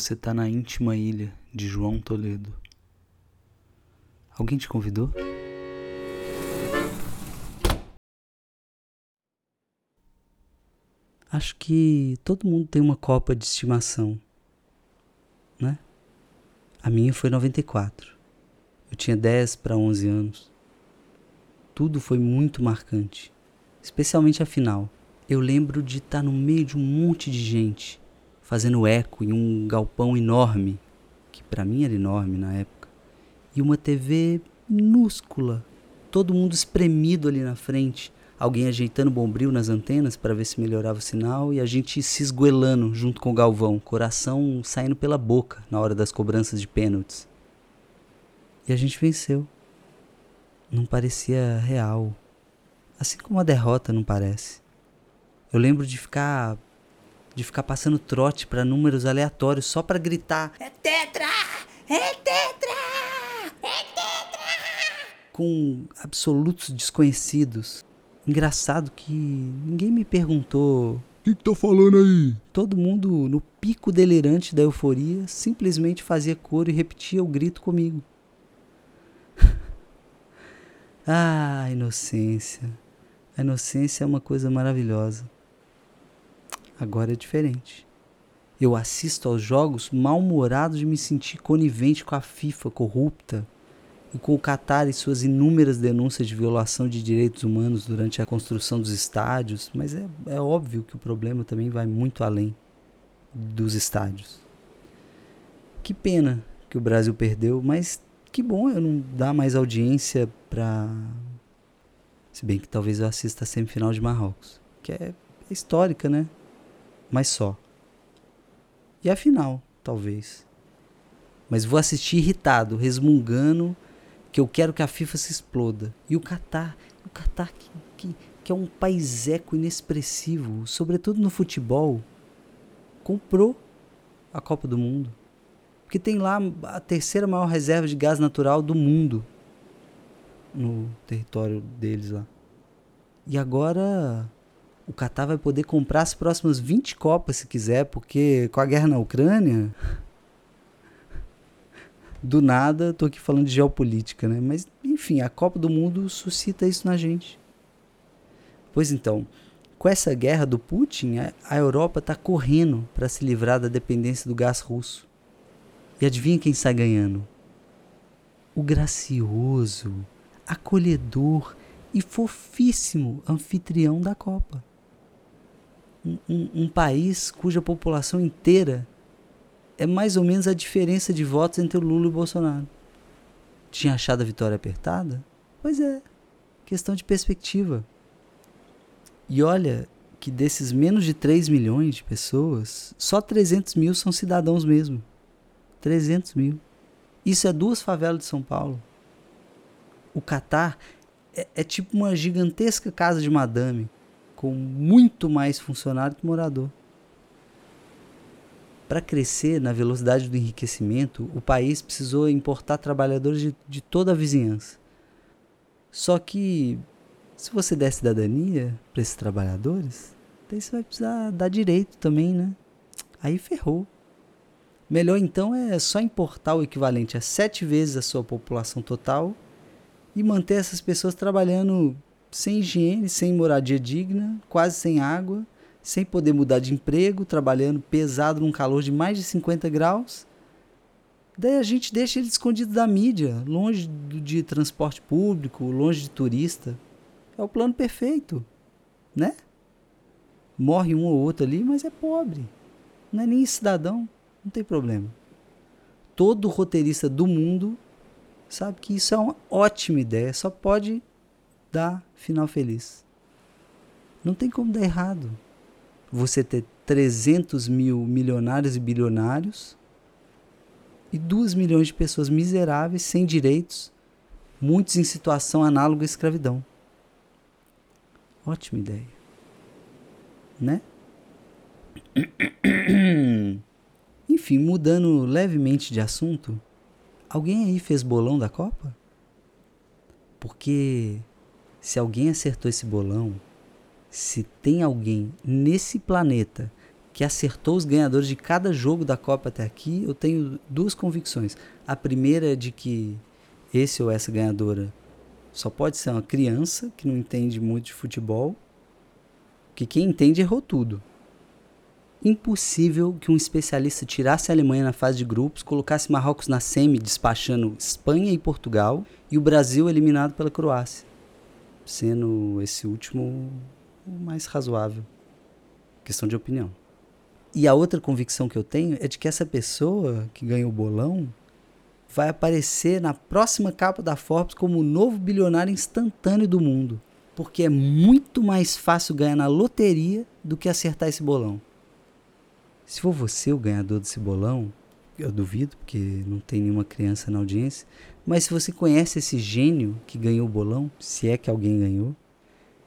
Você tá na íntima ilha de João Toledo. Alguém te convidou? Acho que todo mundo tem uma Copa de estimação, né? A minha foi 94. Eu tinha 10 para 11 anos. Tudo foi muito marcante, especialmente a final. Eu lembro de estar no meio de um monte de gente, fazendo eco em um galpão enorme, que para mim era enorme na época, e uma TV minúscula, todo mundo espremido ali na frente, alguém ajeitando bombril nas antenas para ver se melhorava o sinal e a gente se esgoelando junto com o Galvão, coração saindo pela boca na hora das cobranças de pênaltis. E a gente venceu. Não parecia real. Assim como a derrota não parece. Eu lembro de ficar de ficar passando trote para números aleatórios só para gritar: "É tetra! É tetra! É tetra!" com absolutos desconhecidos Engraçado que ninguém me perguntou. O que, que tá falando aí? Todo mundo, no pico delirante da euforia, simplesmente fazia coro e repetia o grito comigo. ah, inocência. A inocência é uma coisa maravilhosa. Agora é diferente. Eu assisto aos jogos mal-humorado de me sentir conivente com a FIFA corrupta e com o Qatar e suas inúmeras denúncias de violação de direitos humanos durante a construção dos estádios, mas é, é óbvio que o problema também vai muito além dos estádios. Que pena que o Brasil perdeu, mas que bom eu não dar mais audiência para. Se bem que talvez eu assista a semifinal de Marrocos, que é histórica, né? Mas só. E a final, talvez. Mas vou assistir irritado, resmungando que eu quero que a FIFA se exploda. E o Catar, o Catar que, que, que é um país eco inexpressivo, sobretudo no futebol, comprou a Copa do Mundo. Porque tem lá a terceira maior reserva de gás natural do mundo no território deles lá. E agora o Catar vai poder comprar as próximas 20 Copas se quiser, porque com a guerra na Ucrânia, do nada, tô aqui falando de geopolítica, né? Mas, enfim, a Copa do Mundo suscita isso na gente. Pois então, com essa guerra do Putin, a Europa está correndo para se livrar da dependência do gás russo. E adivinha quem está ganhando? O gracioso, acolhedor e fofíssimo anfitrião da Copa. Um, um, país cuja população inteira é mais ou menos a diferença de votos entre o Lula e o Bolsonaro. Tinha achado a vitória apertada? Pois é, questão de perspectiva. E olha que desses menos de 3 milhões de pessoas, só 300 mil são cidadãos mesmo. 300 mil. Isso é duas favelas de São Paulo. O Catar é, é tipo uma gigantesca casa de madame, com muito mais funcionário que morador. Para crescer na velocidade do enriquecimento, o país precisou importar trabalhadores de, de toda a vizinhança. Só que, se você der cidadania para esses trabalhadores, daí você vai precisar dar direito também, né? Aí ferrou. Melhor então é só importar o equivalente a sete vezes a sua população total e manter essas pessoas trabalhando sem higiene, sem moradia digna, quase sem água sem poder mudar de emprego, trabalhando pesado num calor de mais de 50 graus. Daí a gente deixa ele escondido da mídia, longe de transporte público, longe de turista. É o plano perfeito, né? Morre um ou outro ali, mas é pobre. Não é nem cidadão, não tem problema. Todo roteirista do mundo sabe que isso é uma ótima ideia, só pode dar final feliz. Não tem como dar errado você ter 300 mil milionários e bilionários e 2 milhões de pessoas miseráveis, sem direitos, muitos em situação análoga à escravidão. Ótima ideia. Né? Enfim, mudando levemente de assunto, alguém aí fez bolão da Copa? Porque se alguém acertou esse bolão, se tem alguém nesse planeta que acertou os ganhadores de cada jogo da Copa até aqui, eu tenho duas convicções. A primeira é de que esse ou essa ganhadora só pode ser uma criança que não entende muito de futebol, que quem entende errou tudo. Impossível que um especialista tirasse a Alemanha na fase de grupos, colocasse Marrocos na semi, despachando Espanha e Portugal, e o Brasil eliminado pela Croácia, sendo esse último o mais razoável. Questão de opinião. E a outra convicção que eu tenho é de que essa pessoa que ganhou o bolão vai aparecer na próxima capa da Forbes como o novo bilionário instantâneo do mundo. Porque é muito mais fácil ganhar na loteria do que acertar esse bolão. Se for você o ganhador desse bolão, eu duvido, porque não tem nenhuma criança na audiência, mas se você conhece esse gênio que ganhou o bolão, se é que alguém ganhou,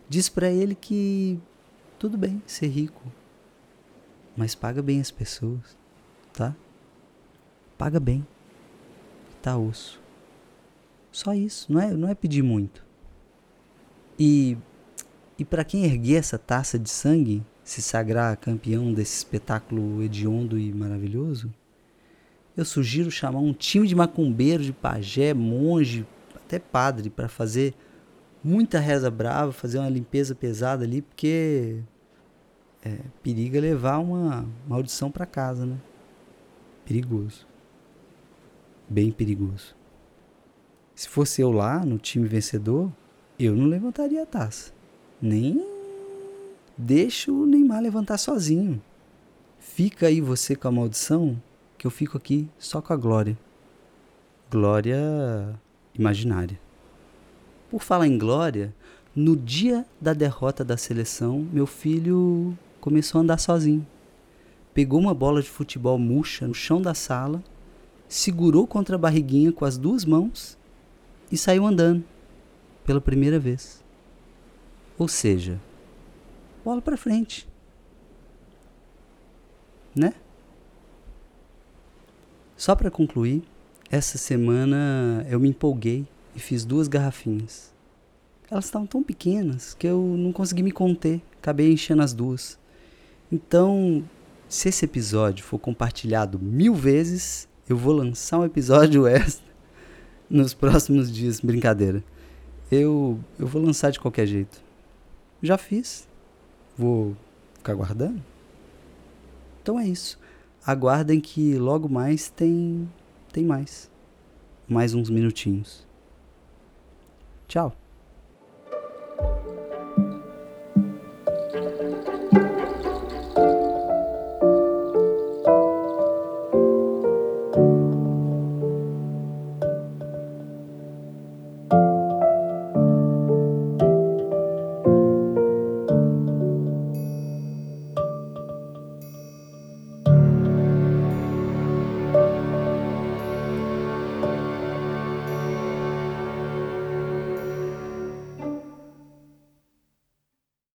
diz para ele que tudo bem ser rico, mas paga bem as pessoas, tá? Paga bem tá osso. Só isso, não é, não é pedir muito. E, e para quem erguer essa taça de sangue, se sagrar campeão desse espetáculo hediondo e maravilhoso, eu sugiro chamar um time de macumbeiro, de pajé, monge, até padre, para fazer muita reza brava, fazer uma limpeza pesada ali, porque é, periga levar uma maldição para casa, né? Perigoso bem perigoso. Se fosse eu lá no time vencedor, eu não levantaria a taça. Nem deixo o Neymar levantar sozinho. Fica aí você com a maldição, que eu fico aqui só com a glória. Glória imaginária. Por falar em glória, no dia da derrota da seleção, meu filho começou a andar sozinho. Pegou uma bola de futebol murcha no chão da sala segurou contra a barriguinha com as duas mãos e saiu andando pela primeira vez. Ou seja, bola para frente. Né? Só para concluir, essa semana eu me empolguei e fiz duas garrafinhas. Elas estavam tão pequenas que eu não consegui me conter, acabei enchendo as duas. Então, se esse episódio for compartilhado mil vezes, eu vou lançar um episódio extra nos próximos dias. Brincadeira. Eu, eu vou lançar de qualquer jeito. Já fiz. Vou ficar guardando. Então é isso aguardem que logo mais tem tem mais. Mais uns minutinhos. Tchau.